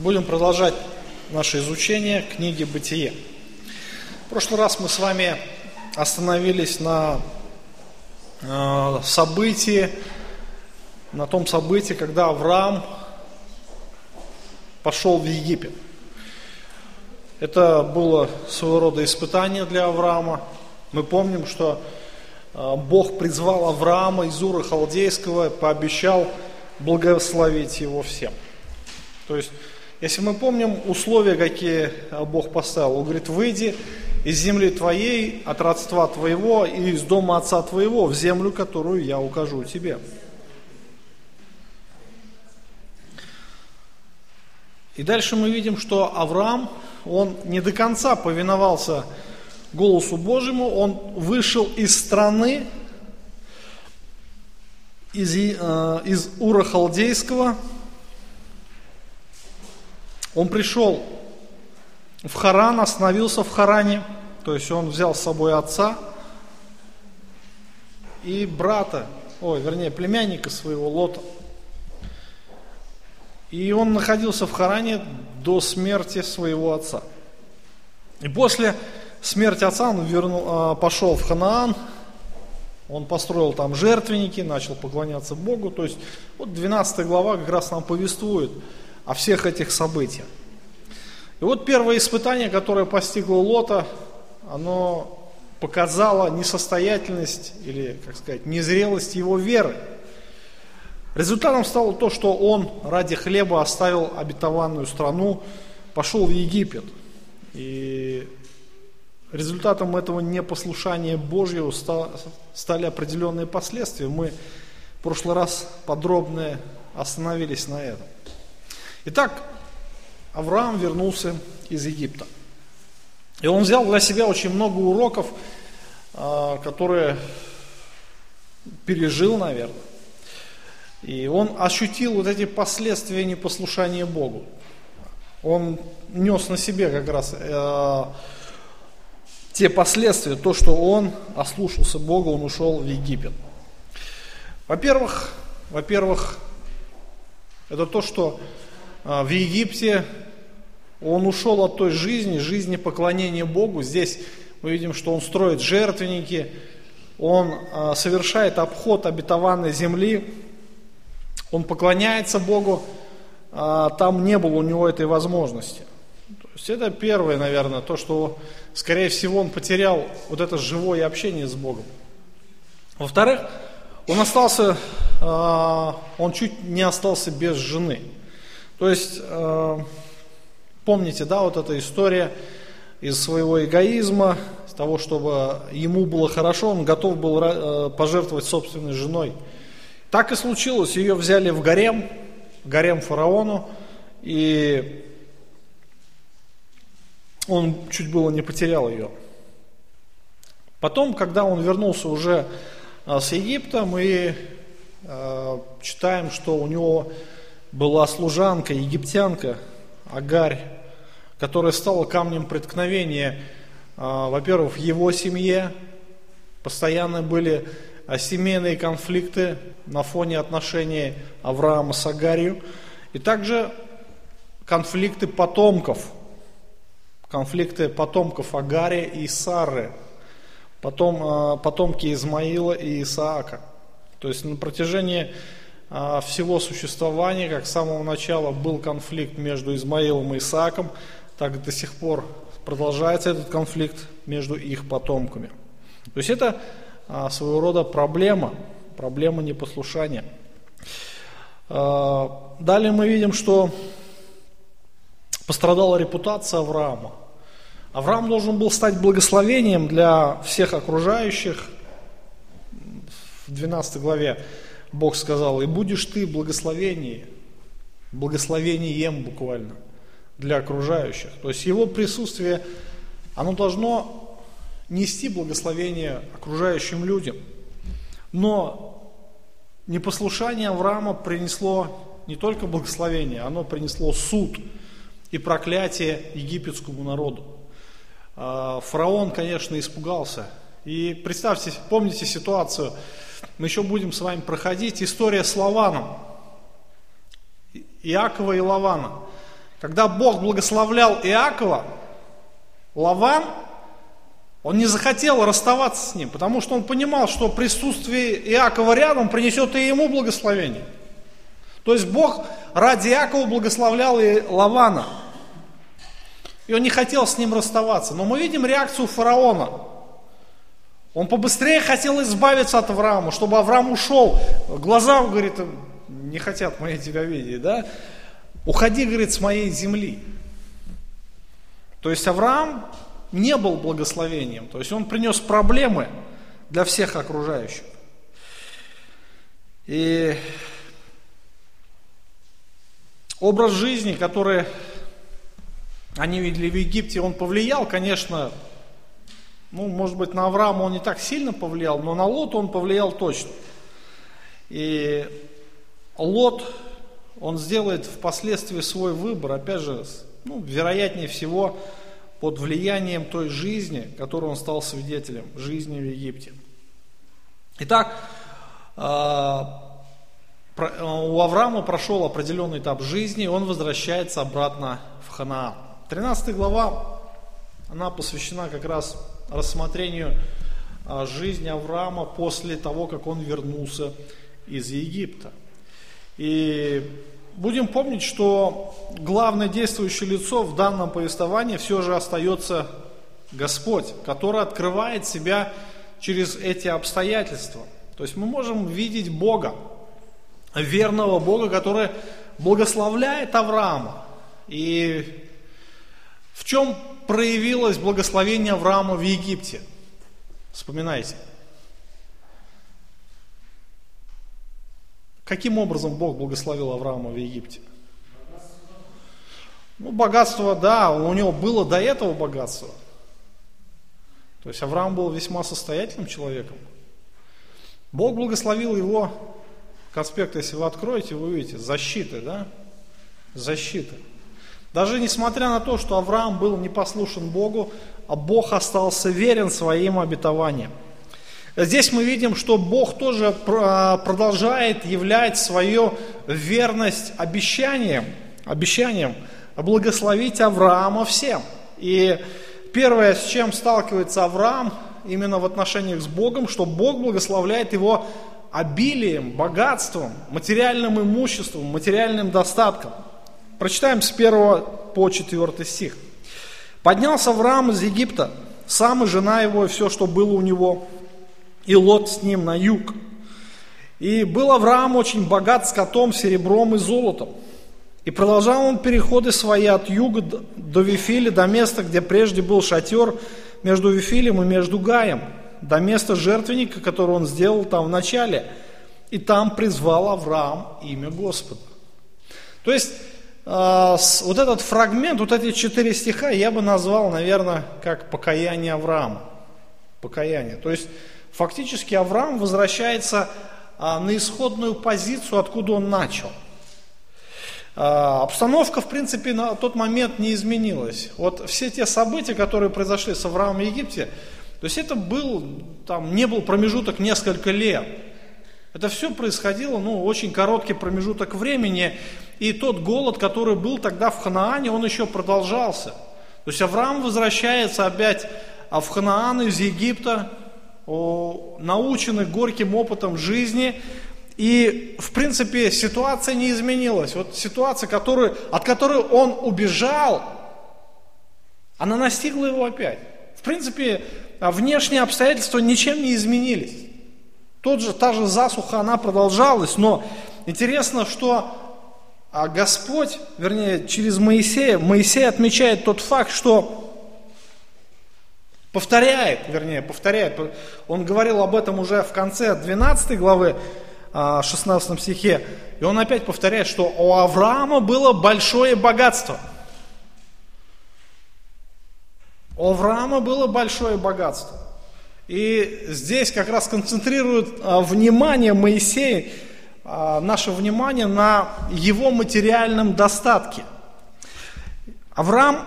Будем продолжать наше изучение книги «Бытие». В прошлый раз мы с вами остановились на э, событии, на том событии, когда Авраам пошел в Египет. Это было своего рода испытание для Авраама. Мы помним, что э, Бог призвал Авраама из Ура Халдейского пообещал благословить его всем. То есть если мы помним условия, какие Бог поставил, Он говорит, выйди из земли твоей, от родства твоего и из дома отца твоего в землю, которую я укажу тебе. И дальше мы видим, что Авраам, он не до конца повиновался голосу Божьему, он вышел из страны, из, э, из Ура Халдейского, он пришел в Харан, остановился в Харане, то есть он взял с собой отца и брата, ой, вернее, племянника своего Лота. И он находился в Харане до смерти своего отца. И после смерти отца он вернул, а, пошел в Ханаан, он построил там жертвенники, начал поклоняться Богу. То есть вот 12 глава как раз нам повествует – о всех этих событиях. И вот первое испытание, которое постигло Лота, оно показало несостоятельность или, как сказать, незрелость его веры. Результатом стало то, что он ради хлеба оставил обетованную страну, пошел в Египет. И результатом этого непослушания Божьего стали определенные последствия. Мы в прошлый раз подробно остановились на этом. Итак, Авраам вернулся из Египта. И он взял для себя очень много уроков, а, которые пережил, наверное. И он ощутил вот эти последствия непослушания Богу. Он нес на себе как раз э, те последствия, то, что он ослушался Бога, он ушел в Египет. Во-первых, во-первых, это то, что в Египте, он ушел от той жизни, жизни поклонения Богу. Здесь мы видим, что он строит жертвенники, он а, совершает обход обетованной земли, он поклоняется Богу, а, там не было у него этой возможности. То есть это первое, наверное, то, что, скорее всего, он потерял вот это живое общение с Богом. Во-вторых, он остался, он чуть не остался без жены. То есть, э, помните, да, вот эта история из своего эгоизма, из того, чтобы ему было хорошо, он готов был э, пожертвовать собственной женой. Так и случилось, ее взяли в гарем, гарем фараону, и он чуть было не потерял ее. Потом, когда он вернулся уже э, с Египта, мы читаем, что у него была служанка, египтянка, Агарь, которая стала камнем преткновения, а, во-первых, в его семье, постоянно были а, семейные конфликты на фоне отношений Авраама с Агарью, и также конфликты потомков, конфликты потомков Агари и Сары, потом, а, потомки Измаила и Исаака. То есть на протяжении всего существования, как с самого начала был конфликт между Измаилом и Исааком, так до сих пор продолжается этот конфликт между их потомками. То есть это а, своего рода проблема, проблема непослушания. А, далее мы видим, что пострадала репутация Авраама. Авраам должен был стать благословением для всех окружающих. В 12 главе Бог сказал, и будешь ты благословение, благословением буквально для окружающих. То есть его присутствие, оно должно нести благословение окружающим людям. Но непослушание Авраама принесло не только благословение, оно принесло суд и проклятие египетскому народу. А, фараон, конечно, испугался. И представьте, помните ситуацию, мы еще будем с вами проходить история с Лаваном, Иакова и Лавана. Когда Бог благословлял Иакова, Лаван, он не захотел расставаться с ним, потому что он понимал, что присутствие Иакова рядом принесет и ему благословение. То есть Бог ради Иакова благословлял и Лавана. И он не хотел с ним расставаться. Но мы видим реакцию фараона. Он побыстрее хотел избавиться от Авраама, чтобы Авраам ушел. Глаза, говорит, не хотят мои тебя видеть, да? Уходи, говорит, с моей земли. То есть Авраам не был благословением. То есть он принес проблемы для всех окружающих. И образ жизни, который они видели в Египте, он повлиял, конечно, ну, может быть, на Авраама он не так сильно повлиял, но на Лота он повлиял точно. И Лот, он сделает впоследствии свой выбор, опять же, ну, вероятнее всего, под влиянием той жизни, которой он стал свидетелем, жизни в Египте. Итак, а, у Авраама прошел определенный этап жизни, он возвращается обратно в Ханаан. 13 глава, она посвящена как раз рассмотрению а, жизни Авраама после того, как он вернулся из Египта. И будем помнить, что главное действующее лицо в данном повествовании все же остается Господь, который открывает себя через эти обстоятельства. То есть мы можем видеть Бога, верного Бога, который благословляет Авраама. И в чем проявилось благословение Авраама в Египте? Вспоминайте. Каким образом Бог благословил Авраама в Египте? Ну, богатство, да, у него было до этого богатство. То есть Авраам был весьма состоятельным человеком. Бог благословил его, конспект, если вы откроете, вы увидите, защиты, да? Защита. Даже несмотря на то, что Авраам был непослушен Богу, а Бог остался верен своим обетованиям. Здесь мы видим, что Бог тоже продолжает являть свою верность обещанием, обещанием благословить Авраама всем. И первое, с чем сталкивается Авраам, именно в отношениях с Богом, что Бог благословляет его обилием, богатством, материальным имуществом, материальным достатком. Прочитаем с 1 по 4 стих. «Поднялся Авраам из Египта, сам и жена его, и все, что было у него, и Лот с ним на юг. И был Авраам очень богат скотом, серебром и золотом. И продолжал он переходы свои от юга до Вифиля, до места, где прежде был шатер между Вифилем и между Гаем, до места жертвенника, который он сделал там в начале. И там призвал Авраам имя Господа. То есть, вот этот фрагмент, вот эти четыре стиха я бы назвал, наверное, как покаяние Авраама. Покаяние. То есть, Фактически Авраам возвращается а, на исходную позицию, откуда он начал. А, обстановка, в принципе, на тот момент не изменилась. Вот все те события, которые произошли с Авраамом в Египте, то есть это был, там не был промежуток несколько лет. Это все происходило, ну, очень короткий промежуток времени, и тот голод, который был тогда в Ханаане, он еще продолжался. То есть Авраам возвращается опять в Ханаан из Египта, научены горьким опытом жизни, и, в принципе, ситуация не изменилась. Вот ситуация, которую, от которой он убежал, она настигла его опять. В принципе, внешние обстоятельства ничем не изменились. Тот же, та же засуха, она продолжалась, но интересно, что а Господь, вернее, через Моисея, Моисей отмечает тот факт, что Повторяет, вернее, повторяет. Он говорил об этом уже в конце 12 главы, 16 а, стихе. И он опять повторяет, что у Авраама было большое богатство. У Авраама было большое богатство. И здесь как раз концентрирует а, внимание Моисея, наше внимание на его материальном достатке. Авраам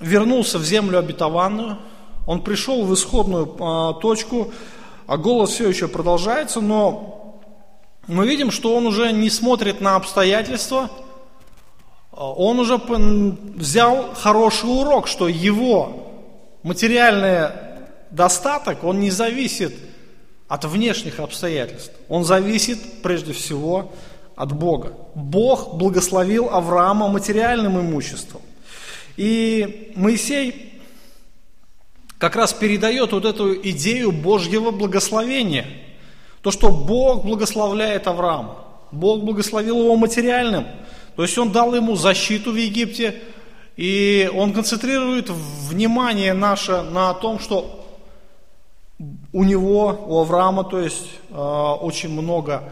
вернулся в землю обетованную – он пришел в исходную а, точку, а голос все еще продолжается, но мы видим, что он уже не смотрит на обстоятельства, он уже взял хороший урок, что его материальный достаток, он не зависит от внешних обстоятельств. Он зависит прежде всего от Бога. Бог благословил Авраама материальным имуществом. И Моисей как раз передает вот эту идею Божьего благословения. То, что Бог благословляет Авраама. Бог благословил его материальным. То есть он дал ему защиту в Египте, и он концентрирует внимание наше на том, что у него, у Авраама, то есть э, очень много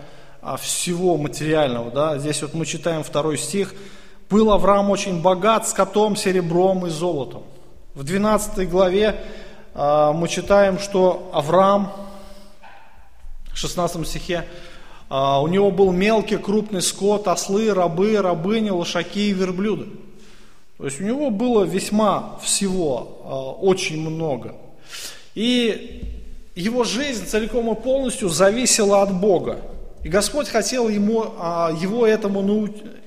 э, всего материального. Да? Здесь вот мы читаем второй стих. «Был Авраам очень богат скотом, серебром и золотом». В 12 главе э, мы читаем, что Авраам, в 16 стихе, у него был мелкий, крупный скот, ослы, рабы, рабыни, лошаки и верблюды. То есть у него было весьма всего, очень много. И его жизнь целиком и полностью зависела от Бога. И Господь хотел ему, а, его этому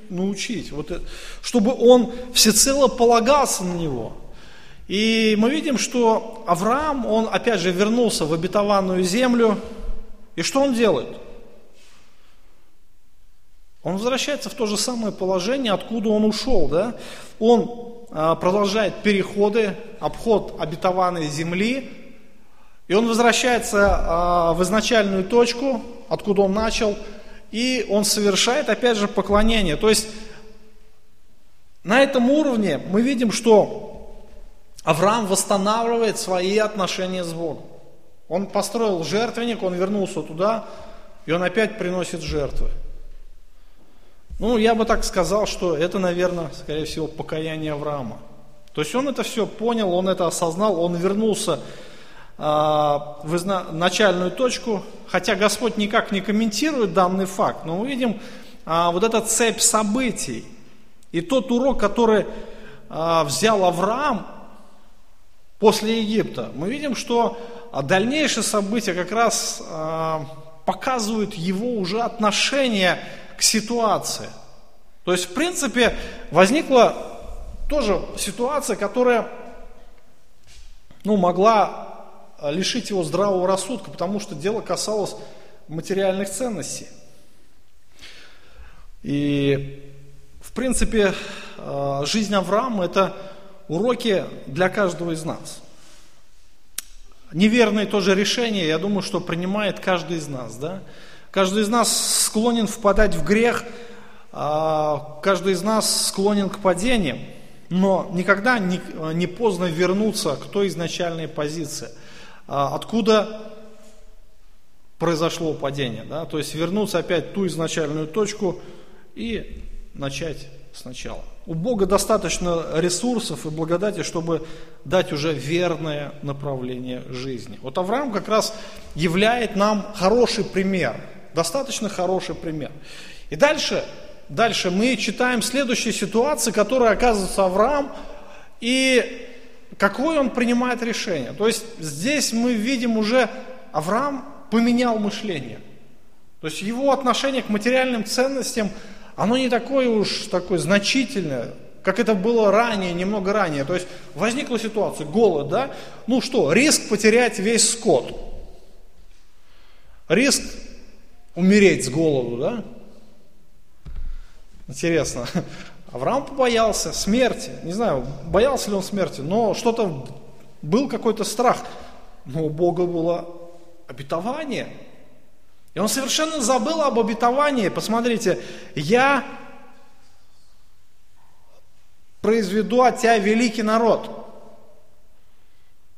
научить, вот, э, чтобы он всецело полагался на него. И мы видим, что Авраам, он опять же вернулся в обетованную землю. И что он делает? Он возвращается в то же самое положение, откуда он ушел. Да? Он а, продолжает переходы, обход обетованной земли, и он возвращается а, в изначальную точку, откуда он начал, и он совершает, опять же, поклонение. То есть на этом уровне мы видим, что Авраам восстанавливает свои отношения с Богом. Он построил жертвенник, он вернулся туда, и он опять приносит жертвы. Ну, я бы так сказал, что это, наверное, скорее всего, покаяние Авраама. То есть он это все понял, он это осознал, он вернулся в начальную точку, хотя Господь никак не комментирует данный факт, но мы видим а, вот эта цепь событий. И тот урок, который а, взял Авраам после Египта, мы видим, что дальнейшие события как раз показывают его уже отношение к ситуации. То есть, в принципе, возникла тоже ситуация, которая ну, могла а, лишить его здравого рассудка, потому что дело касалось материальных ценностей. И, в принципе, а, жизнь Авраама – это уроки для каждого из нас. Неверное тоже решение, я думаю, что принимает каждый из нас. Да? Каждый из нас склонен впадать в грех, а, каждый из нас склонен к падениям, но никогда не поздно вернуться к той изначальной позиции – а откуда произошло падение. Да? То есть вернуться опять в ту изначальную точку и начать сначала. У Бога достаточно ресурсов и благодати, чтобы дать уже верное направление жизни. Вот Авраам как раз являет нам хороший пример, достаточно хороший пример. И дальше, дальше мы читаем следующие ситуации, которые оказывается Авраам, и какое он принимает решение. То есть здесь мы видим уже, Авраам поменял мышление. То есть его отношение к материальным ценностям, оно не такое уж такое значительное, как это было ранее, немного ранее. То есть возникла ситуация, голод, да? Ну что, риск потерять весь скот. Риск умереть с голоду, да? Интересно. Авраам побоялся смерти. Не знаю, боялся ли он смерти, но что-то был какой-то страх. Но у Бога было обетование. И он совершенно забыл об обетовании. Посмотрите, я произведу от тебя великий народ.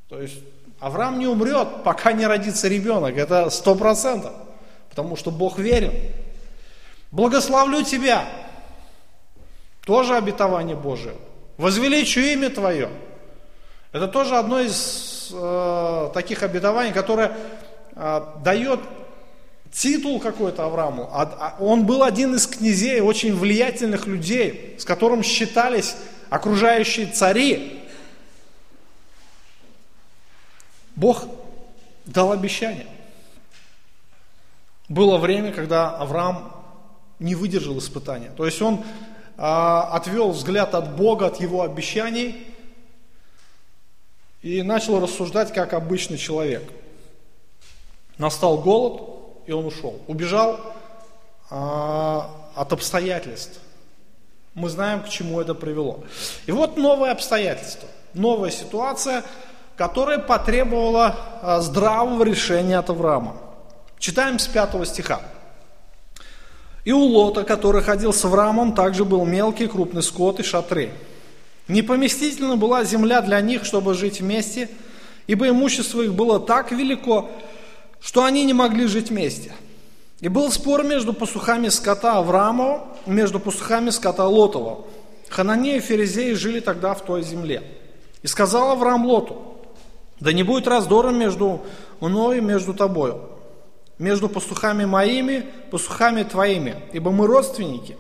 То есть Авраам не умрет, пока не родится ребенок. Это сто процентов. Потому что Бог верен. Благословлю тебя. Тоже обетование Божие. Возвеличу имя Твое. Это тоже одно из э, таких обетований, которое э, дает титул какой-то Аврааму. А, а он был один из князей, очень влиятельных людей, с которым считались окружающие цари. Бог дал обещание. Было время, когда Авраам не выдержал испытания. То есть он отвел взгляд от Бога, от Его обещаний и начал рассуждать как обычный человек. Настал голод, и он ушел. Убежал а, от обстоятельств. Мы знаем, к чему это привело. И вот новое обстоятельство, новая ситуация, которая потребовала а, здравого решения от Авраама. Читаем с 5 стиха. И у Лота, который ходил с Авраамом, также был мелкий крупный скот и шатры. Непоместительна была земля для них, чтобы жить вместе, ибо имущество их было так велико, что они не могли жить вместе. И был спор между пастухами скота Авраамова между пастухами скота Лотова. Хананеи и Ферезеи жили тогда в той земле. И сказал Авраам Лоту, да не будет раздора между мной и между тобою, между пастухами моими, пастухами твоими, ибо мы родственники.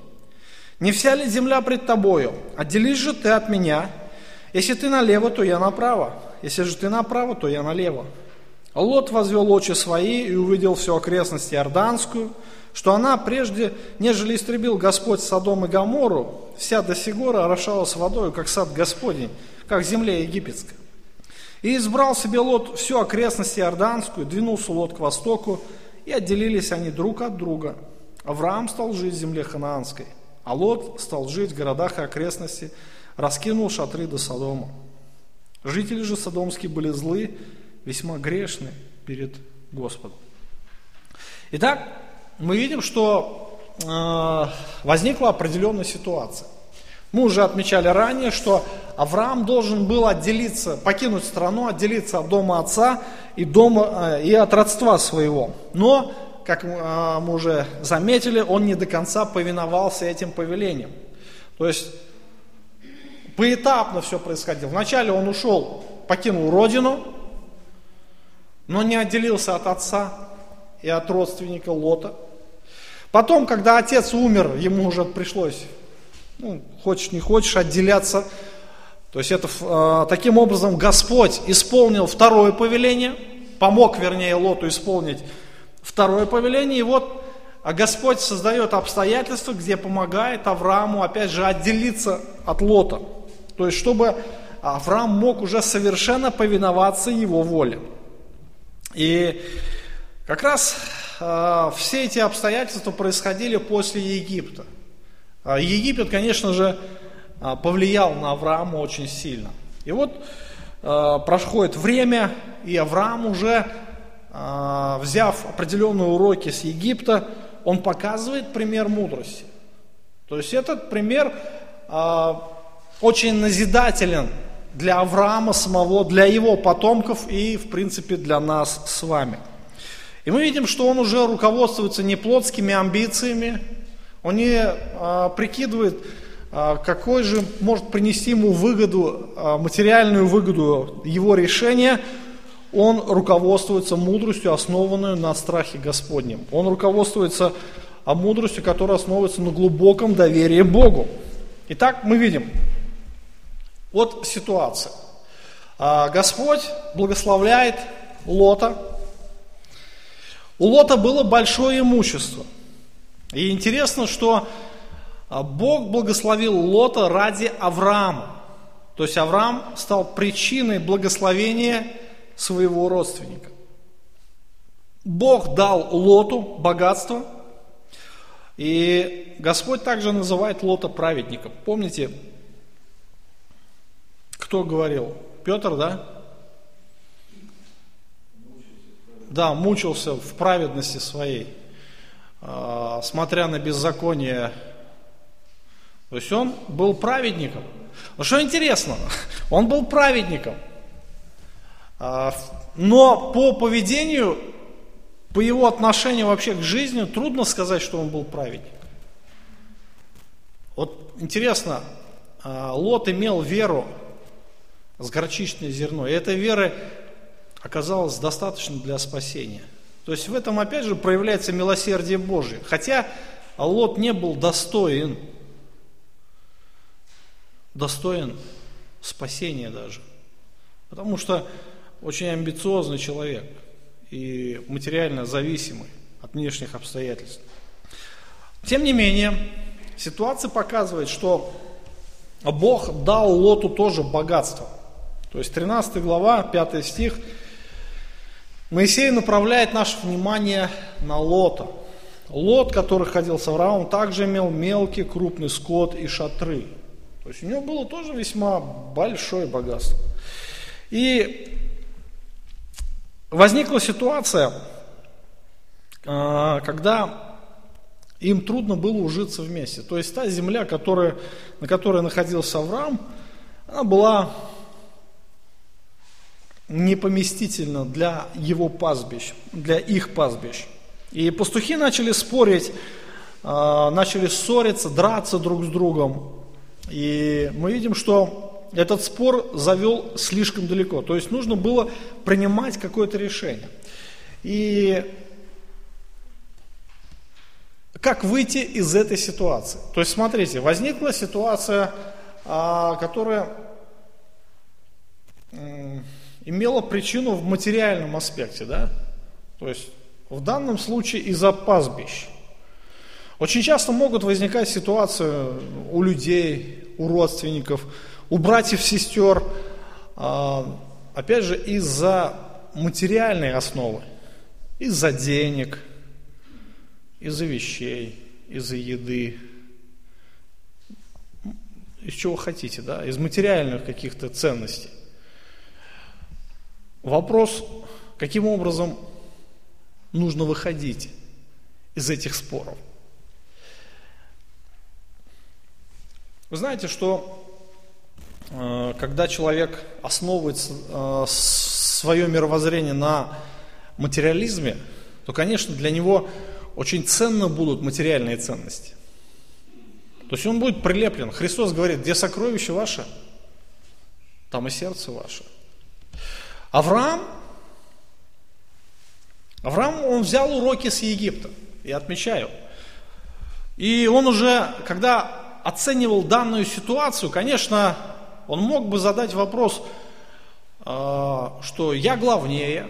Не вся ли земля пред тобою? Отделись же ты от меня. Если ты налево, то я направо. Если же ты направо, то я налево. Лот возвел очи свои и увидел всю окрестность Иорданскую, что она прежде, нежели истребил Господь Содом и Гамору, вся до сего орошалась водой, как сад Господень, как земля египетская. И избрал себе Лот всю окрестность Иорданскую, двинулся Лот к востоку, и отделились они друг от друга. Авраам стал жить в земле ханаанской, а Лот стал жить в городах и окрестности, раскинул шатры до Содома. Жители же содомские были злы, весьма грешны перед Господом. Итак, мы видим, что э, возникла определенная ситуация. Мы уже отмечали ранее, что Авраам должен был отделиться, покинуть страну, отделиться от дома отца и, дома, э, и от родства своего. Но, как э, мы уже заметили, он не до конца повиновался этим повелениям. То есть поэтапно все происходило. Вначале он ушел, покинул родину, но не отделился от отца и от родственника Лота. Потом, когда отец умер, ему уже пришлось ну, хочешь не хочешь, отделяться. То есть это э, таким образом Господь исполнил второе повеление, помог, вернее, Лоту исполнить второе повеление. И вот а Господь создает обстоятельства, где помогает Аврааму, опять же, отделиться от Лота. То есть, чтобы Авраам мог уже совершенно повиноваться его воле. И как раз э, все эти обстоятельства происходили после Египта. А Египет, конечно же, а, повлиял на Авраама очень сильно. И вот а, проходит время, и Авраам уже, взяв определенные уроки с Египта, он показывает пример мудрости. То есть этот пример очень назидателен для Авраама самого, для его потомков и, в принципе, для нас с вами. И мы видим, что он уже руководствуется не плотскими амбициями, он не а, прикидывает, а, какой же может принести ему выгоду, а, материальную выгоду его решения. Он руководствуется мудростью, основанную на страхе Господнем. Он руководствуется а мудростью, которая основывается на глубоком доверии Богу. Итак, мы видим, вот ситуация. А, Господь благословляет Лота. У Лота было большое имущество – и интересно, что а, Бог благословил Лота ради Авраама. То есть Авраам стал причиной благословения своего родственника. Бог дал Лоту богатство, и Господь также называет Лота праведником. Помните, кто говорил? Петр, да? Да, мучился в праведности своей. А, смотря на беззаконие. То есть он был праведником. Но что интересно, он был праведником. А, но по поведению, по его отношению вообще к жизни, трудно сказать, что он был праведник. Вот интересно, а, Лот имел веру с горчичное зерно, и этой веры оказалось достаточно для спасения. То есть в этом опять же проявляется милосердие Божие. Хотя Лот не был достоин, достоин спасения даже. Потому что очень амбициозный человек и материально зависимый от внешних обстоятельств. Тем не менее, ситуация показывает, что Бог дал Лоту тоже богатство. То есть 13 глава, 5 стих. Моисей направляет наше внимание на Лота. Лот, который ходил с Авраамом, также имел мелкий, крупный скот и шатры. То есть у него было тоже весьма большое богатство. И возникла ситуация, а, когда им трудно было ужиться вместе. То есть та земля, которая, на которой находился Авраам, она была непоместительна для его пастбищ, для их пастбищ. И пастухи начали спорить, а, начали ссориться, драться друг с другом. И мы видим, что этот спор завел слишком далеко. То есть нужно было принимать какое-то решение. И как выйти из этой ситуации? То есть смотрите, возникла ситуация, а, которая имела причину в материальном аспекте, да? То есть в данном случае из-за пастбищ. Очень часто могут возникать ситуации у людей, у родственников, у братьев, сестер, а, опять же, из-за материальной основы, из-за денег, из-за вещей, из-за еды, из чего хотите, да, из материальных каких-то ценностей. Вопрос, каким образом нужно выходить из этих споров – Вы знаете, что э, когда человек основывает э, свое мировоззрение на материализме, то, конечно, для него очень ценно будут материальные ценности. То есть он будет прилеплен. Христос говорит, где сокровище ваше, там и сердце ваше. Авраам, Авраам, он взял уроки с Египта, я отмечаю. И он уже, когда оценивал данную ситуацию, конечно, он мог бы задать вопрос, а, что я главнее,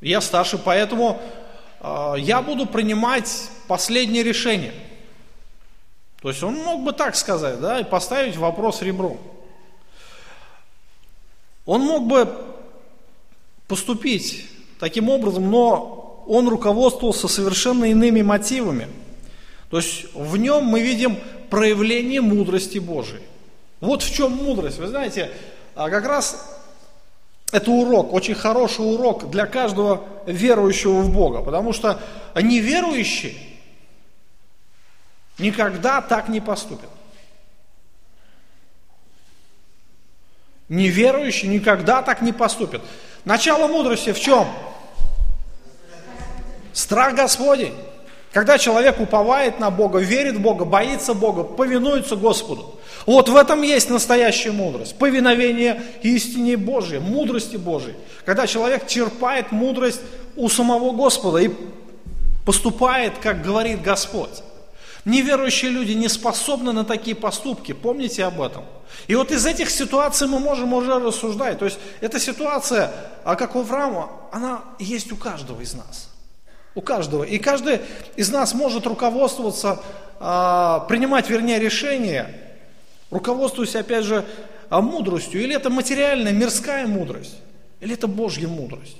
я старше, поэтому а, я буду принимать последнее решение. То есть он мог бы так сказать, да, и поставить вопрос ребром. Он мог бы поступить таким образом, но он руководствовался совершенно иными мотивами – то есть в нем мы видим проявление мудрости Божией. Вот в чем мудрость. Вы знаете, а как раз это урок, очень хороший урок для каждого верующего в Бога. Потому что неверующий никогда так не поступит. Неверующий никогда так не поступит. Начало мудрости в чем? Страх Господень. Когда человек уповает на Бога, верит в Бога, боится Бога, повинуется Господу. Вот в этом есть настоящая мудрость. Повиновение истине Божьей, мудрости Божьей. Когда человек черпает мудрость у самого Господа и поступает, как говорит Господь. Неверующие люди не способны на такие поступки, помните об этом. И вот из этих ситуаций мы можем уже рассуждать. То есть эта ситуация, а как у Авраама, она есть у каждого из нас. У каждого. И каждый из нас может руководствоваться, а, принимать, вернее, решения, руководствуясь, опять же, а, мудростью. Или это материальная, мирская мудрость, или это Божья мудрость.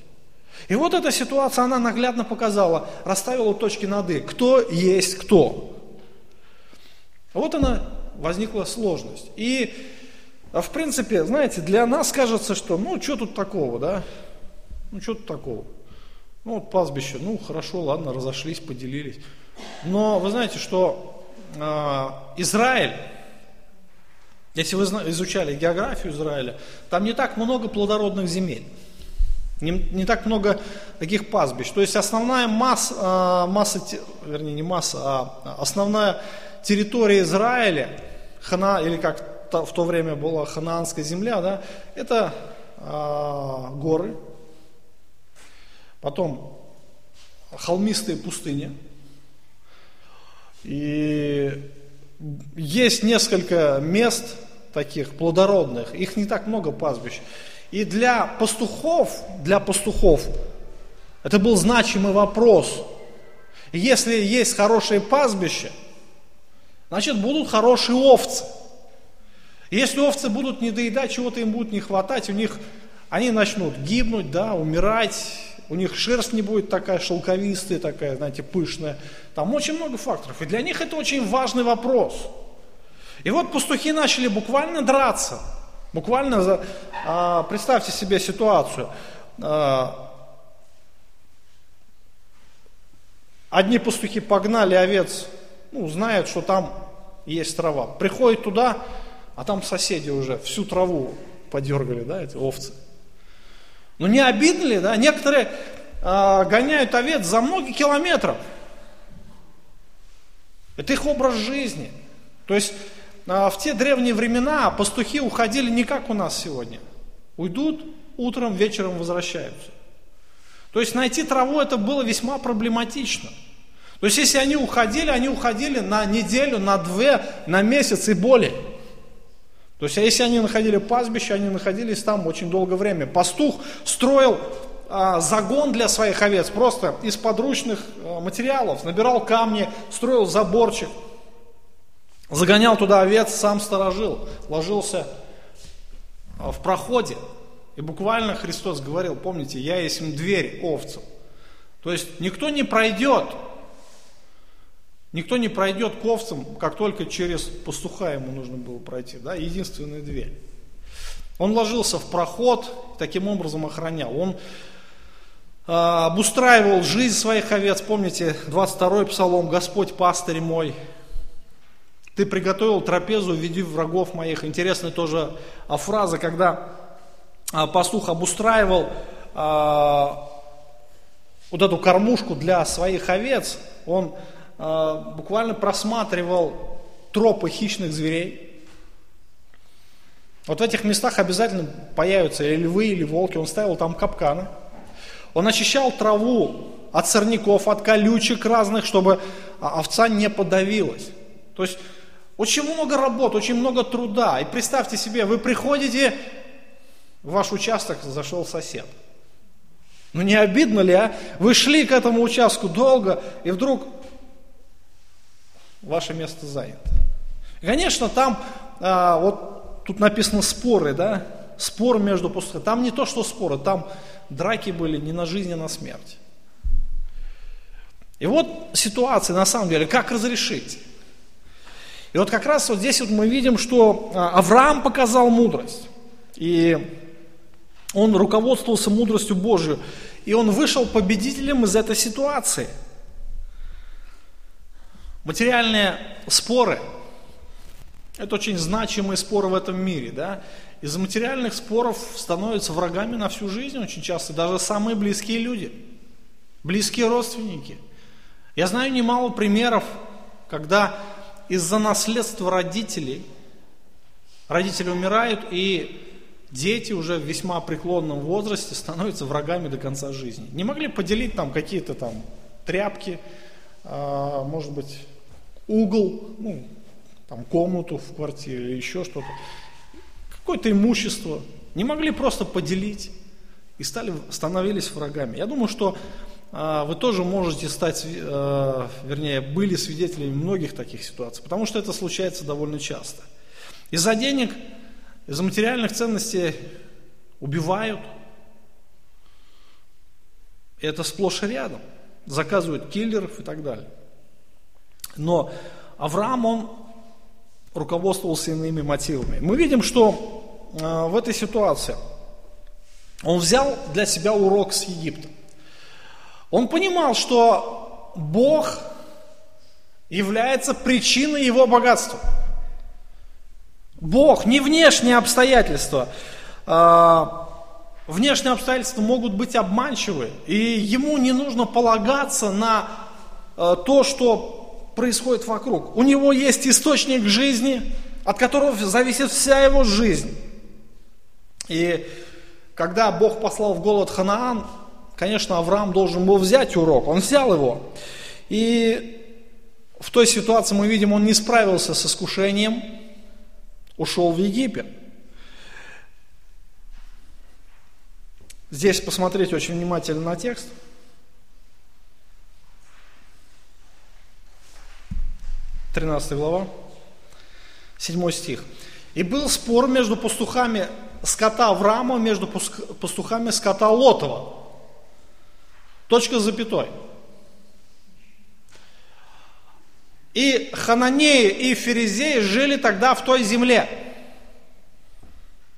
И вот эта ситуация, она наглядно показала, расставила точки над «и». Кто есть кто. Вот она возникла сложность. И, а, в принципе, знаете, для нас кажется, что ну, что тут такого, да? Ну, что тут такого? Ну, вот пастбище, ну, хорошо, ладно, разошлись, поделились. Но вы знаете, что э, Израиль, если вы изучали географию Израиля, там не так много плодородных земель. Не, не так много таких пастбищ. То есть основная масса, э, масса, вернее не масса, а основная территория Израиля, Хана, или как в то время была ханаанская земля, да, это э, горы, Потом холмистые пустыни. И есть несколько мест таких плодородных, их не так много пастбищ. И для пастухов, для пастухов, это был значимый вопрос. Если есть хорошее пастбище, значит будут хорошие овцы. Если овцы будут не доедать, чего-то им будет не хватать, у них они начнут гибнуть, да, умирать, у них шерсть не будет такая шелковистая, такая, знаете, пышная. Там очень много факторов. И для них это очень важный вопрос. И вот пастухи начали буквально драться. Буквально, за, а, представьте себе ситуацию. А, одни пастухи погнали овец, ну, знают, что там есть трава. Приходят туда, а там соседи уже всю траву подергали, да, эти овцы. Ну не обидно ли, да? Некоторые а, гоняют овец за многие километров. Это их образ жизни. То есть а, в те древние времена пастухи уходили не как у нас сегодня. Уйдут, утром, вечером возвращаются. То есть найти траву это было весьма проблематично. То есть если они уходили, они уходили на неделю, на две, на месяц и более. То есть, а если они находили пастбище, они находились там очень долгое время. Пастух строил а, загон для своих овец просто из подручных а, материалов, набирал камни, строил заборчик, загонял туда овец, сам сторожил, ложился а, в проходе. И буквально Христос говорил, помните, я есть дверь овцам. То есть никто не пройдет, Никто не пройдет к овцам, как только через пастуха ему нужно было пройти, да, единственная дверь. Он ложился в проход, таким образом охранял. Он э, обустраивал жизнь своих овец, помните, 22-й псалом, Господь пастырь мой, ты приготовил трапезу, веди врагов моих. Интересная тоже а, фраза, когда а, пастух обустраивал а, вот эту кормушку для своих овец, он а, буквально просматривал тропы хищных зверей. Вот в этих местах обязательно появятся или львы, или волки. Он ставил там капканы. Он очищал траву от сорняков, от колючек разных, чтобы овца не подавилась. То есть очень много работы, очень много труда. И представьте себе, вы приходите, в ваш участок зашел сосед. Ну не обидно ли, а? Вы шли к этому участку долго, и вдруг ваше место занято. Конечно, там, а, вот тут написано споры, да, спор между пустыми. Там не то, что споры, там драки были не на жизнь, а на смерть. И вот ситуация, на самом деле, как разрешить? И вот как раз вот здесь вот мы видим, что а, Авраам показал мудрость. И он руководствовался мудростью Божию. И он вышел победителем из этой ситуации – Материальные споры – это очень значимые споры в этом мире. Да? Из-за материальных споров становятся врагами на всю жизнь очень часто, даже самые близкие люди, близкие родственники. Я знаю немало примеров, когда из-за наследства родителей родители умирают, и дети уже в весьма преклонном возрасте становятся врагами до конца жизни. Не могли поделить там какие-то там тряпки, а, может быть, угол, ну, там комнату в квартире или еще что-то, какое-то имущество, не могли просто поделить и стали, становились врагами. Я думаю, что э, вы тоже можете стать, э, вернее, были свидетелями многих таких ситуаций, потому что это случается довольно часто. Из-за денег, из-за материальных ценностей убивают. Это сплошь и рядом. Заказывают киллеров и так далее. Но Авраам, он руководствовался иными мотивами. Мы видим, что э, в этой ситуации он взял для себя урок с Египта. Он понимал, что Бог является причиной его богатства. Бог, не внешние обстоятельства. Э, внешние обстоятельства могут быть обманчивы, и ему не нужно полагаться на э, то, что происходит вокруг. У него есть источник жизни, от которого зависит вся его жизнь. И когда Бог послал в голод Ханаан, конечно, Авраам должен был взять урок. Он взял его. И в той ситуации мы видим, он не справился с искушением, ушел в Египет. Здесь посмотреть очень внимательно на текст – 13 глава, 7 стих. «И был спор между пастухами скота Авраама, между пастухами скота Лотова». Точка с запятой. И Хананеи и Ферезеи жили тогда в той земле.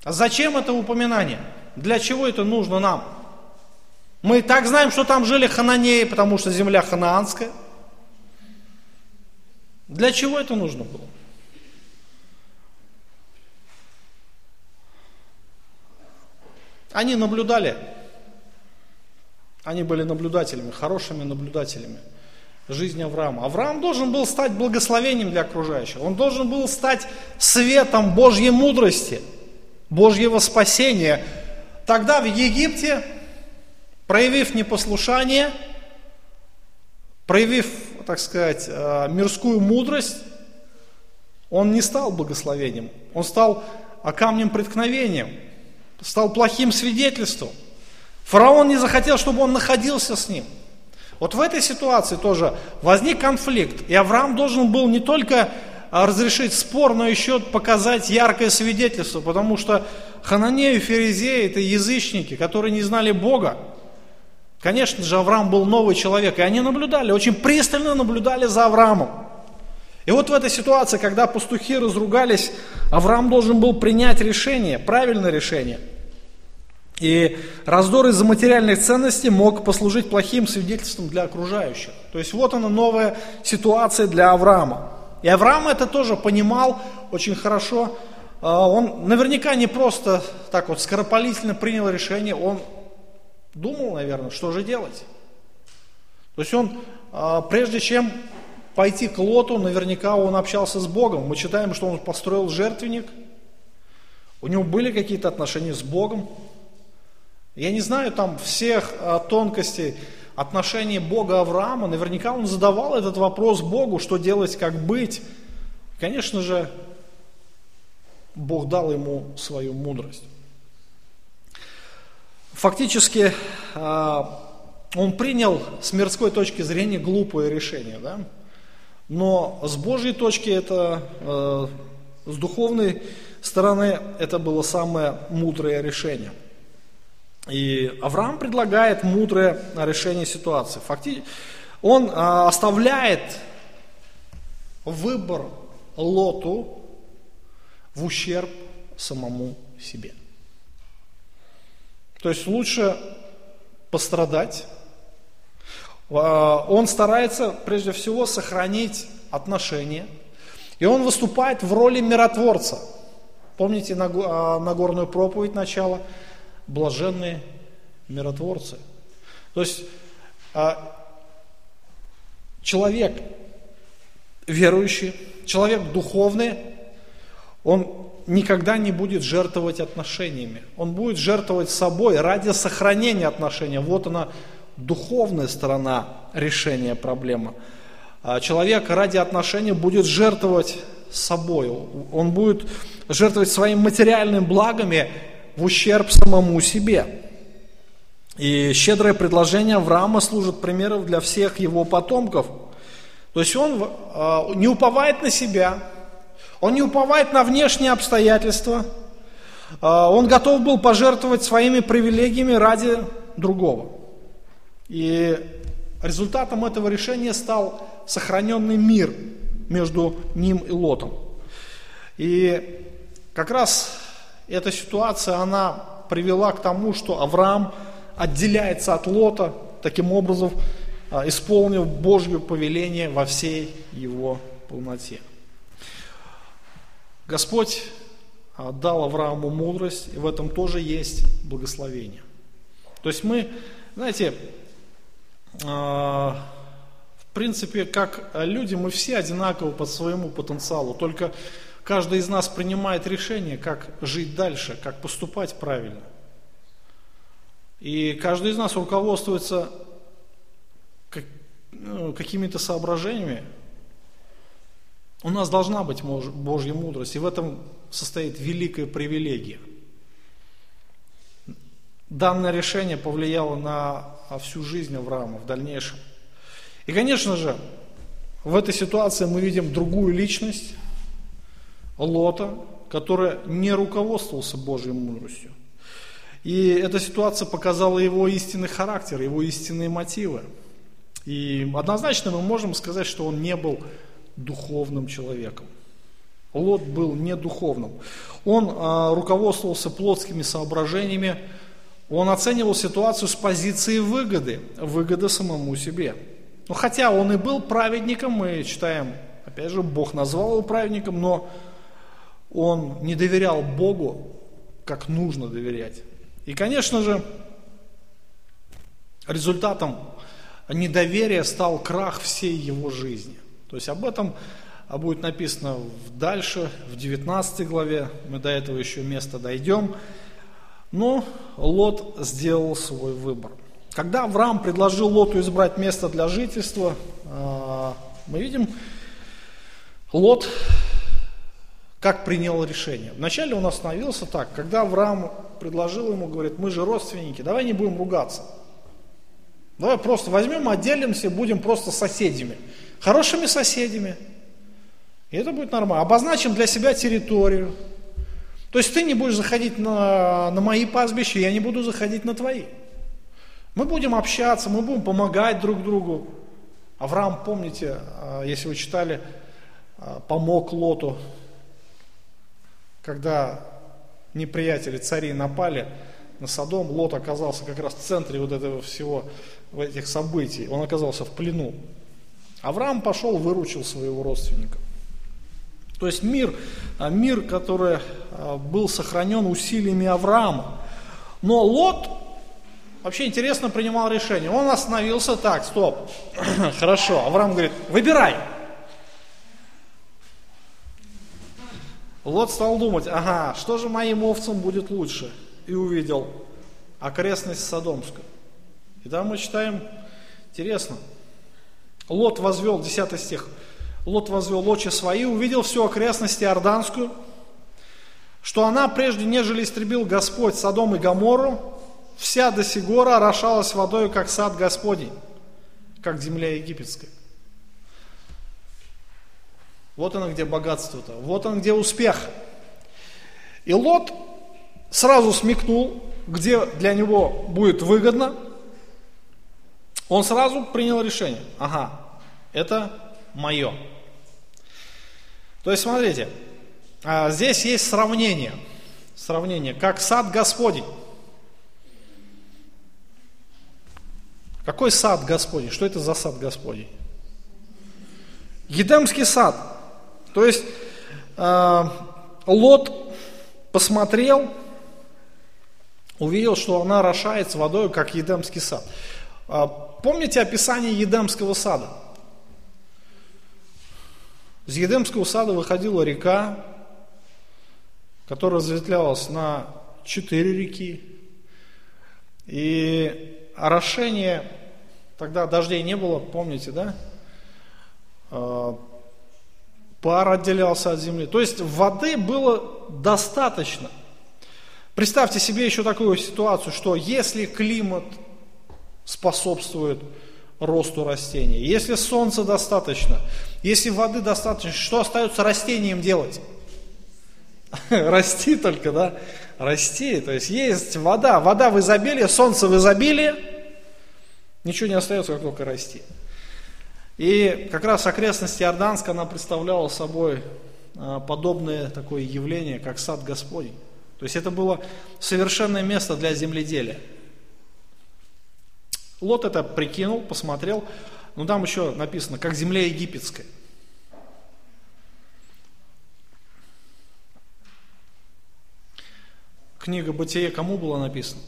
А зачем это упоминание? Для чего это нужно нам? Мы и так знаем, что там жили хананеи, потому что земля ханаанская. Для чего это нужно было? Они наблюдали. Они были наблюдателями, хорошими наблюдателями жизни Авраама. Авраам должен был стать благословением для окружающих. Он должен был стать светом Божьей мудрости, Божьего спасения. Тогда в Египте, проявив непослушание, проявив, так сказать, э, мирскую мудрость, он не стал благословением, он стал камнем преткновением, стал плохим свидетельством. Фараон не захотел, чтобы он находился с ним – вот в этой ситуации тоже возник конфликт, и Авраам должен был не только а, разрешить спор, но еще показать яркое свидетельство, потому что Хананеи и Ферезеи это язычники, которые не знали Бога. Конечно же, Авраам был новый человек, и они наблюдали, очень пристально наблюдали за Авраамом. И вот в этой ситуации, когда пастухи разругались, Авраам должен был принять решение, правильное решение – и раздор из-за материальных ценностей мог послужить плохим свидетельством для окружающих. То есть вот она новая ситуация для Авраама. И Авраам это тоже понимал очень хорошо. А, он наверняка не просто так вот скоропалительно принял решение, он думал, наверное, что же делать. То есть он, а, прежде чем пойти к Лоту, наверняка он общался с Богом. Мы читаем, что он построил жертвенник, у него были какие-то отношения с Богом, я не знаю там всех а, тонкостей отношений Бога Авраама. Наверняка он задавал этот вопрос Богу, что делать, как быть. Конечно же, Бог дал ему свою мудрость. Фактически а, он принял с мирской точки зрения глупое решение, да? но с Божьей точки это, а, с духовной стороны это было самое мудрое решение – и Авраам предлагает мудрое решение ситуации. Фактически, он а, оставляет выбор Лоту в ущерб самому себе. То есть лучше пострадать. А, он старается прежде всего сохранить отношения. И он выступает в роли миротворца. Помните а, Нагорную проповедь начала? блаженные миротворцы. То есть а, человек верующий, человек духовный, он никогда не будет жертвовать отношениями. Он будет жертвовать собой ради сохранения отношений. Вот она духовная сторона решения проблемы. А человек ради отношений будет жертвовать собой. Он будет жертвовать своими материальными благами в ущерб самому себе. И щедрое предложение Авраама служит примером для всех его потомков. То есть он э, не уповает на себя, он не уповает на внешние обстоятельства, э, он готов был пожертвовать своими привилегиями ради другого. И результатом этого решения стал сохраненный мир между ним и Лотом. И как раз эта ситуация, она привела к тому, что Авраам отделяется от Лота, таким образом а, исполнив Божье повеление во всей его полноте. Господь а, дал Аврааму мудрость, и в этом тоже есть благословение. То есть мы, знаете, а, в принципе, как люди, мы все одинаковы по своему потенциалу, только Каждый из нас принимает решение, как жить дальше, как поступать правильно. И каждый из нас руководствуется ну, какими-то соображениями. У нас должна быть Божья мудрость, и в этом состоит великая привилегия. Данное решение повлияло на всю жизнь Авраама в дальнейшем. И, конечно же, в этой ситуации мы видим другую личность, Лота, который не руководствовался Божьей мудростью. И эта ситуация показала его истинный характер, его истинные мотивы. И однозначно мы можем сказать, что он не был духовным человеком. Лот был не духовным. Он а, руководствовался плотскими соображениями, он оценивал ситуацию с позиции выгоды, выгоды самому себе. Но хотя он и был праведником, мы читаем, опять же, Бог назвал его праведником, но он не доверял Богу, как нужно доверять. И, конечно же, результатом недоверия стал крах всей его жизни. То есть об этом а будет написано дальше, в 19 главе, мы до этого еще места дойдем. Но Лот сделал свой выбор. Когда Авраам предложил Лоту избрать место для жительства, а, мы видим, Лот как принял решение. Вначале он остановился так, когда Авраам предложил ему, говорит, мы же родственники, давай не будем ругаться. Давай просто возьмем, отделимся, будем просто соседями. Хорошими соседями. И это будет нормально. Обозначим для себя территорию. То есть ты не будешь заходить на, на мои пастбища, я не буду заходить на твои. Мы будем общаться, мы будем помогать друг другу. Авраам, помните, а, если вы читали, а, помог Лоту когда неприятели, цари напали на Содом, Лот оказался как раз в центре вот этого всего, этих событий. Он оказался в плену. Авраам пошел, выручил своего родственника. То есть мир, а, мир, который а, был сохранен усилиями Авраама. Но Лот вообще интересно принимал решение. Он остановился так, стоп, хорошо. Авраам говорит, выбирай, Лот стал думать, ага, что же моим овцам будет лучше? И увидел окрестность Содомскую. И там мы читаем, интересно, Лот возвел, 10 стих, Лот возвел очи свои, увидел всю окрестность Иорданскую, что она, прежде нежели истребил Господь Содом и Гамору, вся до сих гора орошалась водой, как сад Господень, как земля египетская. Вот оно где богатство-то, вот он где успех. И Лот сразу смекнул, где для него будет выгодно. Он сразу принял решение. Ага, это мое. То есть, смотрите, а, здесь есть сравнение. Сравнение, как сад Господень. Какой сад Господень? Что это за сад Господень? Едемский сад. То есть э, Лот посмотрел, увидел, что она орошается водой, как Едемский сад. Э, помните описание Едемского сада? Из Едемского сада выходила река, которая разветвлялась на четыре реки. И орошение, тогда дождей не было, помните, да? Э, пар отделялся от земли. То есть воды было достаточно. Представьте себе еще такую ситуацию, что если климат способствует росту растений, если солнца достаточно, если воды достаточно, что остается растениям делать? Расти только, да? Расти. То есть есть вода, вода в изобилии, солнце в изобилии, ничего не остается, как только расти. И как раз окрестность Иорданска, она представляла собой а, подобное такое явление, как сад Господень. То есть это было совершенное место для земледелия. Лот это прикинул, посмотрел, но там еще написано, как земля египетская. Книга Бытие кому была написана?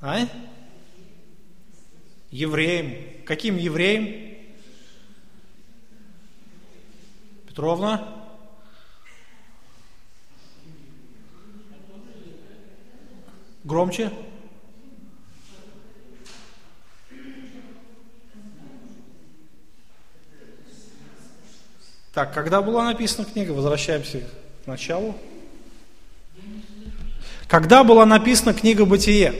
А? евреем. Каким евреем? Петровна? Громче? Так, когда была написана книга? Возвращаемся к началу. Когда была написана книга «Бытие»?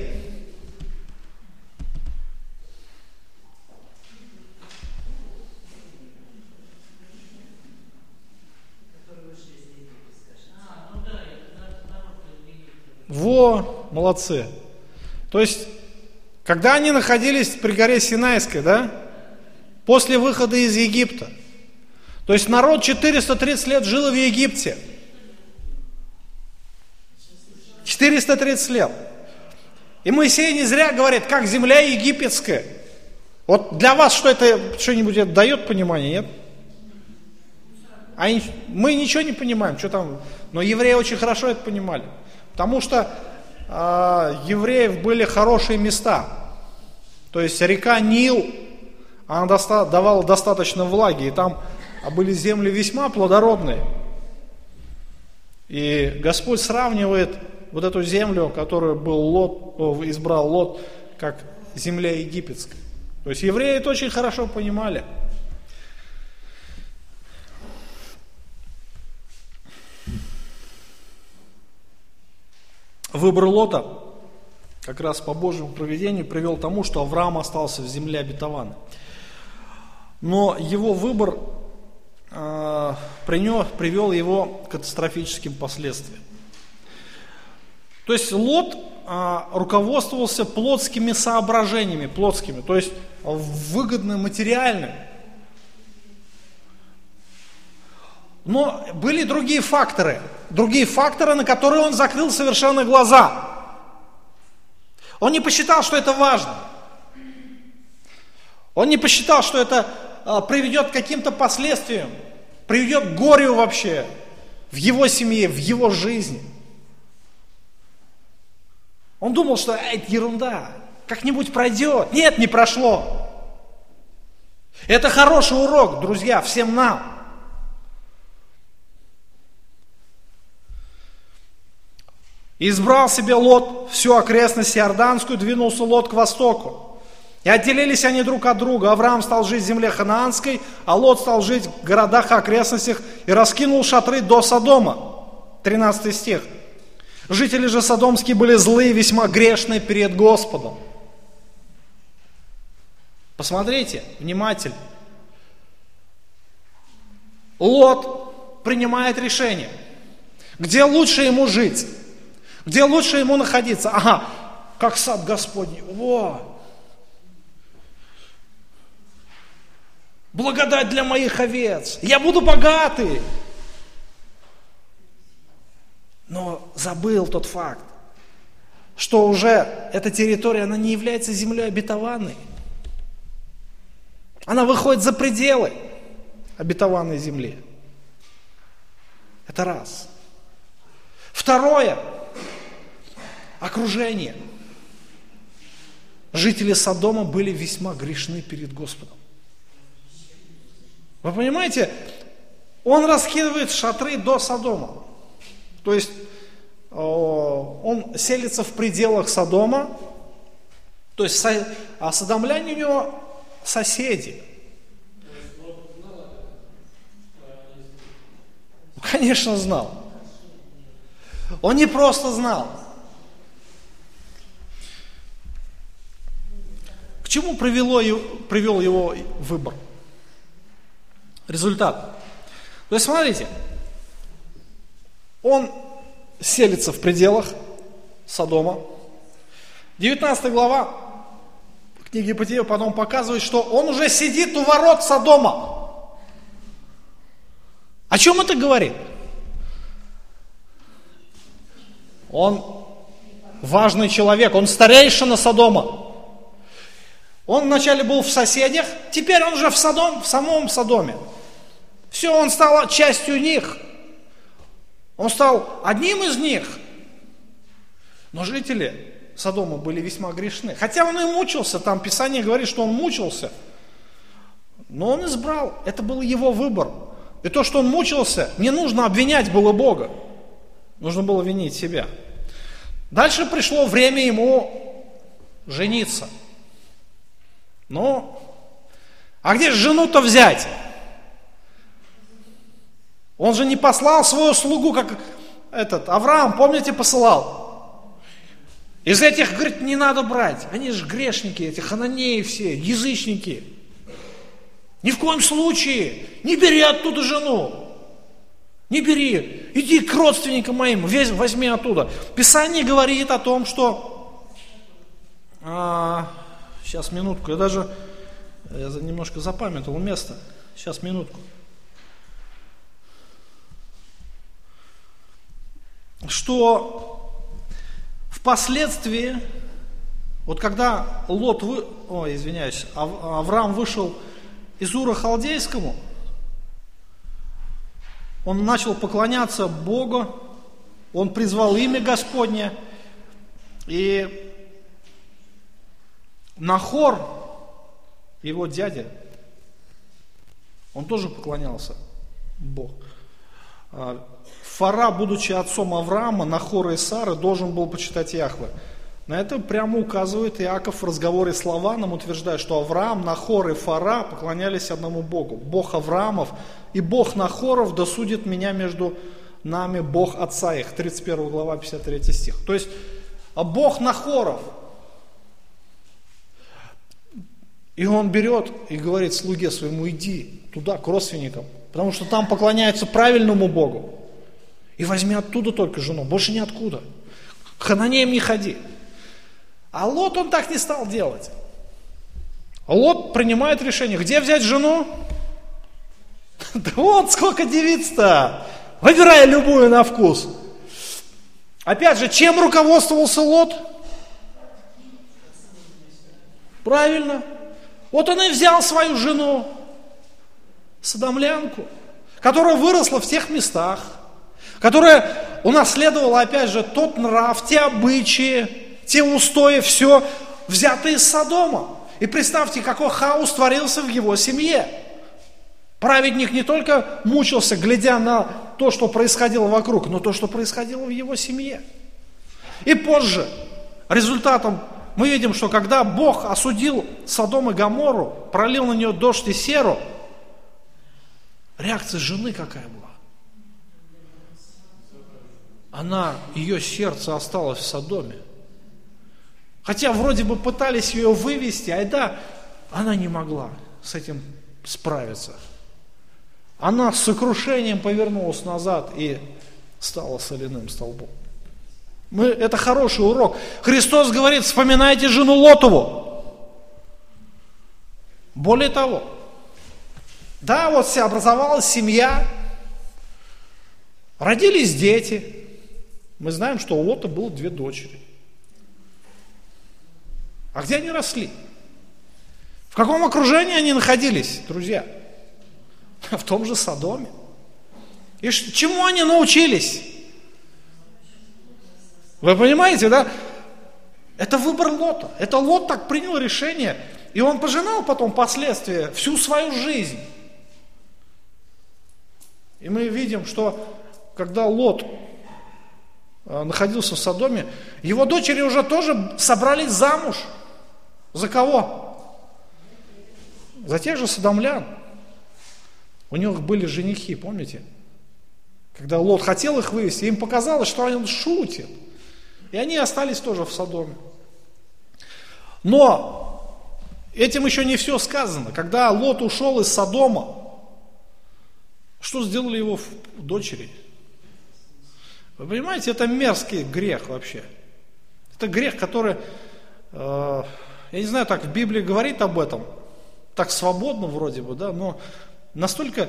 Во, молодцы. То есть, когда они находились при горе Синайской, да, после выхода из Египта – то есть народ 430 лет жил в Египте. 430 лет. И Моисей не зря говорит, как земля египетская. Вот для вас что это, что-нибудь это дает понимание, нет? А мы ничего не понимаем, что там. Но евреи очень хорошо это понимали. Потому что э, евреев были хорошие места. То есть река Нил, она доста- давала достаточно влаги, и там а были земли весьма плодородные. И Господь сравнивает вот эту землю, которую был Лот, избрал Лот, как земля египетская. То есть евреи это очень хорошо понимали. Выбор Лота как раз по Божьему проведению привел к тому, что Авраам остался в земле обетованной. Но его выбор принес, привел его к катастрофическим последствиям. То есть Лот а, руководствовался плотскими соображениями, плотскими, то есть выгодно материальным. Но были другие факторы, другие факторы, на которые он закрыл совершенно глаза. Он не посчитал, что это важно. Он не посчитал, что это а, приведет к каким-то последствиям, приведет к горю вообще в его семье, в его жизни. Он думал, что это ерунда, как-нибудь пройдет. Нет, не прошло. Это хороший урок, друзья, всем нам. Избрал себе Лот всю окрестность Иорданскую, двинулся Лот к востоку. И отделились они друг от друга. Авраам стал жить в земле ханаанской, а Лот стал жить в городах и окрестностях и раскинул шатры до Содома. 13 стих. Жители же Содомские были злые, весьма грешные перед Господом. Посмотрите внимательно. Лот принимает решение. Где лучше ему жить? Где лучше ему находиться? Ага, как сад Господний. Во! Благодать для моих овец. Я буду богатый но забыл тот факт, что уже эта территория, она не является землей обетованной. Она выходит за пределы обетованной земли. Это раз. Второе. Окружение. Жители Содома были весьма грешны перед Господом. Вы понимаете, он раскидывает шатры до Содома. То есть он селится в пределах Содома, то есть а содомляне у него соседи. Конечно, знал. Он не просто знал. К чему привело, привел его выбор? Результат. То есть, смотрите, он селится в пределах Содома. 19 глава книги Бытия потом показывает, что он уже сидит у ворот Содома. О чем это говорит? Он важный человек, он старейшина Содома. Он вначале был в соседях, теперь он уже в, Содом, в самом Содоме. Все, он стал частью них – он стал одним из них. Но жители Содома были весьма грешны. Хотя он и мучился, там Писание говорит, что он мучился. Но он избрал, это был его выбор. И то, что он мучился, не нужно обвинять было Бога. Нужно было винить себя. Дальше пришло время ему жениться. Ну, а где же жену-то взять? Он же не послал свою слугу, как этот Авраам, помните, посылал. Из этих, говорит, не надо брать. Они же грешники, эти хананеи все, язычники. Ни в коем случае не бери оттуда жену. Не бери, иди к родственникам моим, возьми оттуда. Писание говорит о том, что... А, сейчас, минутку, я даже я немножко запамятовал место. Сейчас, минутку. Что впоследствии, вот когда Лот, вы, ой, извиняюсь, Авраам вышел из Ура Халдейскому, он начал поклоняться Богу, он призвал имя Господне, и Нахор, его дядя, он тоже поклонялся Богу. А, Фара, будучи отцом Авраама, Нахора и Сары, должен был почитать Яхве. На это прямо указывает Иаков в разговоре с Лаваном, утверждает, что Авраам, Нахор и Фара поклонялись одному Богу. Бог Авраамов и Бог Нахоров досудит меня между нами, Бог Отца их. 31 глава, 53 стих. То есть, а Бог Нахоров. И он берет и говорит слуге своему, иди туда, к родственникам, потому что там поклоняются правильному Богу. И возьми оттуда только жену, больше ниоткуда. К хананеям не ходи. А Лот он так не стал делать. Лот принимает решение, где взять жену? Да вот сколько девиц-то! Выбирай любую на вкус. Опять же, чем руководствовался Лот? Правильно. Вот он и взял свою жену, садомлянку, которая выросла в тех местах, которая унаследовала, опять же, тот нрав, те обычаи, те устои, все взято из Содома. И представьте, какой хаос творился в его семье. Праведник не только мучился, глядя на то, что происходило вокруг, но то, что происходило в его семье. И позже, результатом, мы видим, что когда Бог осудил Содом и Гамору, пролил на нее дождь и серу, реакция жены какая была? Она, ее сердце осталось в Содоме. Хотя вроде бы пытались ее вывести, а да, она не могла с этим справиться. Она с сокрушением повернулась назад и стала соляным столбом. Мы, это хороший урок. Христос говорит, вспоминайте жену Лотову. Более того, да, вот вся образовалась семья, родились дети. Мы знаем, что у Лота было две дочери. А где они росли? В каком окружении они находились, друзья? В том же Содоме. И чему они научились? Вы понимаете, да? Это выбор Лота. Это Лот так принял решение, и он пожинал потом последствия всю свою жизнь. И мы видим, что когда Лот э, находился в Содоме, его дочери уже тоже собрались замуж – за кого? За тех же садомлян. У них были женихи, помните? Когда Лот хотел их вывести, им показалось, что он шутит. И они остались тоже в Содоме. Но этим еще не все сказано. Когда Лот ушел из Содома, что сделали его дочери? Вы понимаете, это мерзкий грех вообще. Это грех, который э, я не знаю, так в Библии говорит об этом, так свободно вроде бы, да, но настолько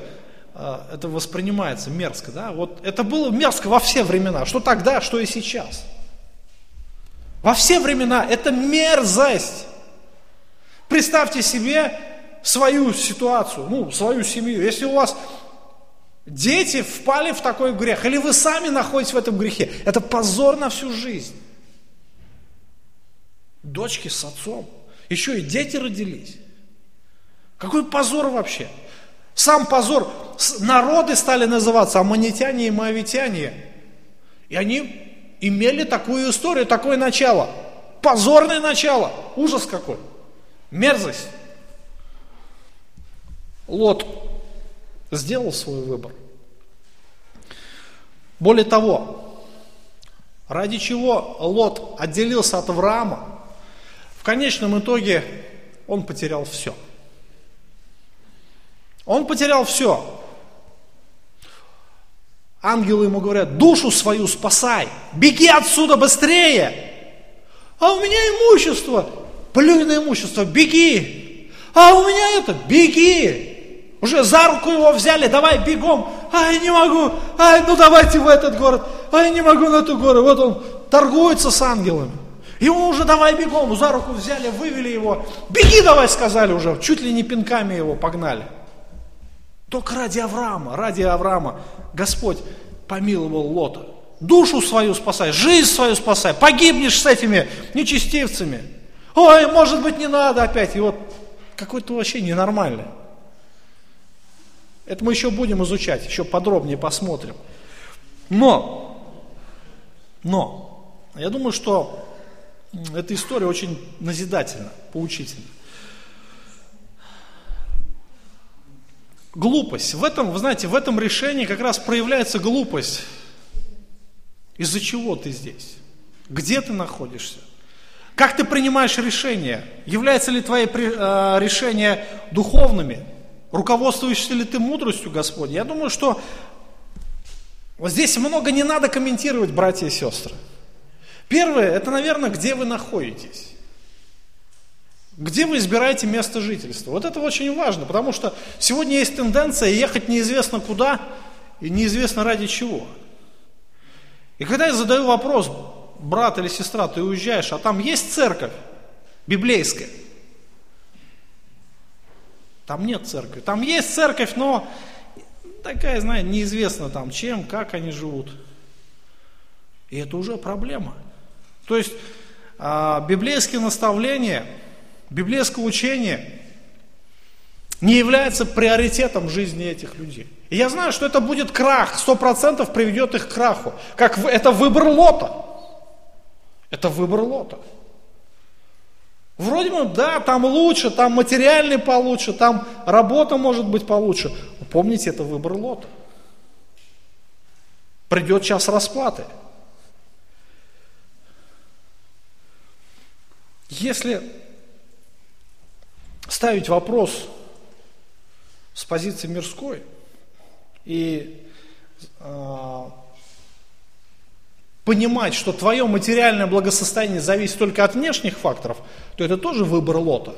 э, это воспринимается мерзко, да, вот это было мерзко во все времена, что тогда, что и сейчас. Во все времена это мерзость. Представьте себе свою ситуацию, ну, свою семью. Если у вас дети впали в такой грех, или вы сами находитесь в этом грехе, это позор на всю жизнь дочки с отцом. Еще и дети родились. Какой позор вообще? Сам позор. Народы стали называться аммонитяне и моавитяне. И они имели такую историю, такое начало. Позорное начало. Ужас какой. Мерзость. Лот сделал свой выбор. Более того, ради чего Лот отделился от Авраама, в конечном итоге он потерял все. Он потерял все. Ангелы ему говорят, душу свою спасай, беги отсюда быстрее. А у меня имущество, плюй на имущество, беги. А у меня это, беги. Уже за руку его взяли, давай бегом. Ай, не могу, ай, ну давайте в этот город. Ай, не могу на ту гору. Вот он торгуется с ангелами. И он уже давай бегом, за руку взяли, вывели его. Беги давай, сказали уже, чуть ли не пинками его погнали. Только ради Авраама, ради Авраама Господь помиловал Лота. Душу свою спасай, жизнь свою спасай, погибнешь с этими нечестивцами. Ой, может быть, не надо опять. И вот какой-то вообще ненормальный. Это мы еще будем изучать, еще подробнее посмотрим. Но, но, я думаю, что эта история очень назидательна, поучительна. Глупость. В этом, вы знаете, в этом решении как раз проявляется глупость. Из-за чего ты здесь? Где ты находишься? Как ты принимаешь решения? Являются ли твои э, решения духовными? Руководствуешься ли ты мудростью Господь? Я думаю, что вот здесь много не надо комментировать, братья и сестры. Первое, это, наверное, где вы находитесь. Где вы избираете место жительства? Вот это очень важно, потому что сегодня есть тенденция ехать неизвестно куда и неизвестно ради чего. И когда я задаю вопрос, брат или сестра, ты уезжаешь, а там есть церковь библейская? Там нет церкви. Там есть церковь, но такая, знаете, неизвестно там чем, как они живут. И это уже проблема. То есть а, библейские наставления – библейское учение не является приоритетом жизни этих людей. И я знаю, что это будет крах, сто процентов приведет их к краху. Как это выбор лота. Это выбор лота. Вроде бы, да, там лучше, там материальный получше, там работа может быть получше. Но помните, это выбор лота. Придет час расплаты. Если ставить вопрос с позиции мирской и э, понимать, что твое материальное благосостояние зависит только от внешних факторов, то это тоже выбор лота.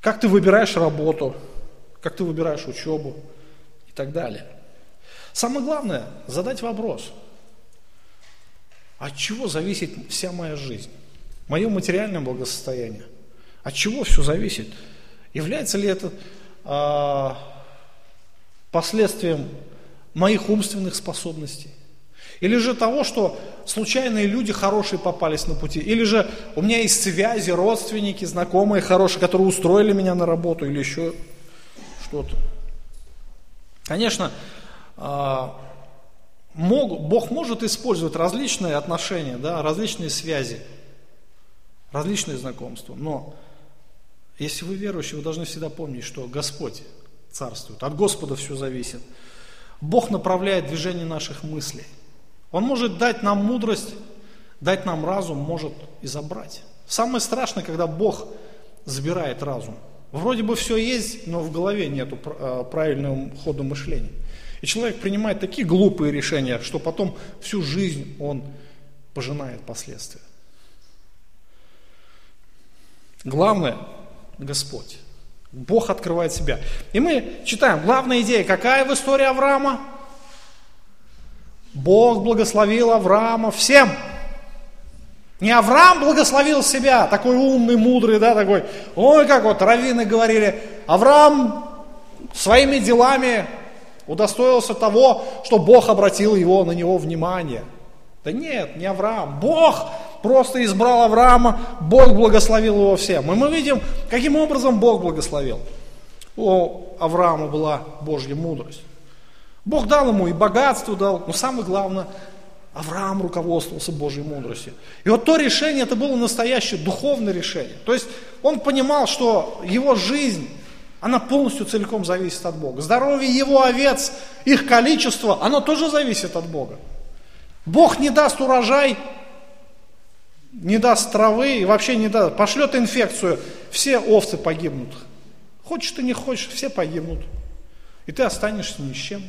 Как ты выбираешь работу, как ты выбираешь учебу и так далее. Самое главное – задать вопрос. От чего зависит вся моя жизнь? Мое материальное благосостояние? От чего все зависит? Является ли это а, последствием моих умственных способностей? Или же того, что случайные люди хорошие попались на пути? Или же у меня есть связи, родственники, знакомые хорошие, которые устроили меня на работу или еще что-то? Конечно, а, Бог может использовать различные отношения, да, различные связи, различные знакомства, но если вы верующие, вы должны всегда помнить, что Господь царствует, от Господа все зависит. Бог направляет движение наших мыслей. Он может дать нам мудрость, дать нам разум, может и забрать. Самое страшное, когда Бог забирает разум. Вроде бы все есть, но в голове нет а, правильного хода мышления. И человек принимает такие глупые решения, что потом всю жизнь он пожинает последствия. Главное Господь. Бог открывает себя. И мы читаем, главная идея, какая в истории Авраама? Бог благословил Авраама всем. Не Авраам благословил себя, такой умный, мудрый, да, такой, ой, как вот раввины говорили, Авраам своими делами удостоился того, что Бог обратил его на него внимание. Да нет, не Авраам. Бог просто избрал Авраама, Бог благословил его всем. И мы видим, каким образом Бог благословил. У Авраама была Божья мудрость. Бог дал ему и богатство дал, но самое главное, Авраам руководствовался Божьей мудростью. И вот то решение, это было настоящее духовное решение. То есть он понимал, что его жизнь, она полностью целиком зависит от Бога. Здоровье его овец, их количество, оно тоже зависит от Бога. Бог не даст урожай, не даст травы и вообще не даст, пошлет инфекцию, все овцы погибнут. Хочешь ты не хочешь, все погибнут. И ты останешься ни с чем.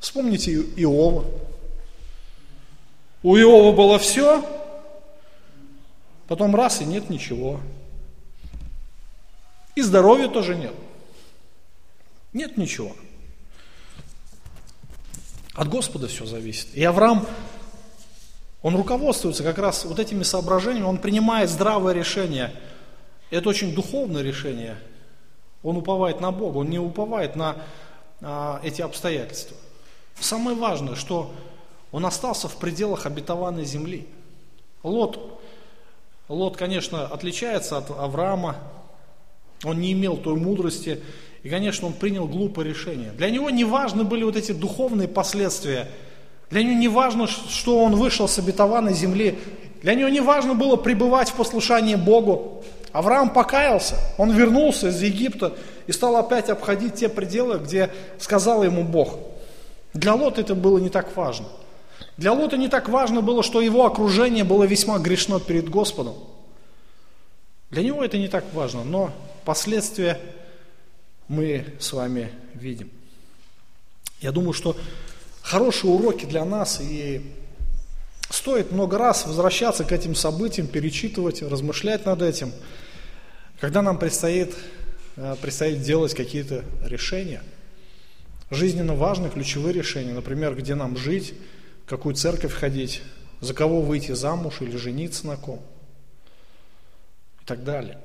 Вспомните Иова. У Иова было все, потом раз и нет ничего. И здоровья тоже нет. Нет ничего. От Господа все зависит. И Авраам, он руководствуется как раз вот этими соображениями, он принимает здравое решение. это очень духовное решение. Он уповает на Бога, он не уповает на а, эти обстоятельства. Самое важное, что он остался в пределах обетованной земли. Лот, Лот, конечно, отличается от Авраама, он не имел той мудрости, и, конечно, он принял глупое решение. Для него не важны были вот эти духовные последствия. Для него не важно, что он вышел с обетованной земли. Для него не важно было пребывать в послушании Богу. Авраам покаялся, он вернулся из Египта и стал опять обходить те пределы, где сказал ему Бог. Для Лота это было не так важно. Для Лота не так важно было, что его окружение было весьма грешно перед Господом. Для него это не так важно, но последствия мы с вами видим. Я думаю, что хорошие уроки для нас, и стоит много раз возвращаться к этим событиям, перечитывать, размышлять над этим, когда нам предстоит, э, предстоит делать какие-то решения, жизненно важные, ключевые решения, например, где нам жить, в какую церковь ходить, за кого выйти замуж или жениться на ком и так далее.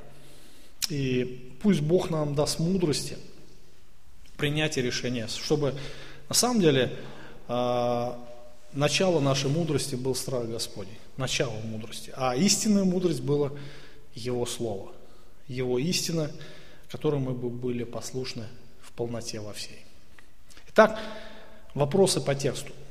И пусть Бог нам даст мудрости принятия решения, чтобы на самом деле начало нашей мудрости был страх Господень, начало мудрости. А истинная мудрость была Его Слово, Его истина, которой мы бы были послушны в полноте во всей. Итак, вопросы по тексту.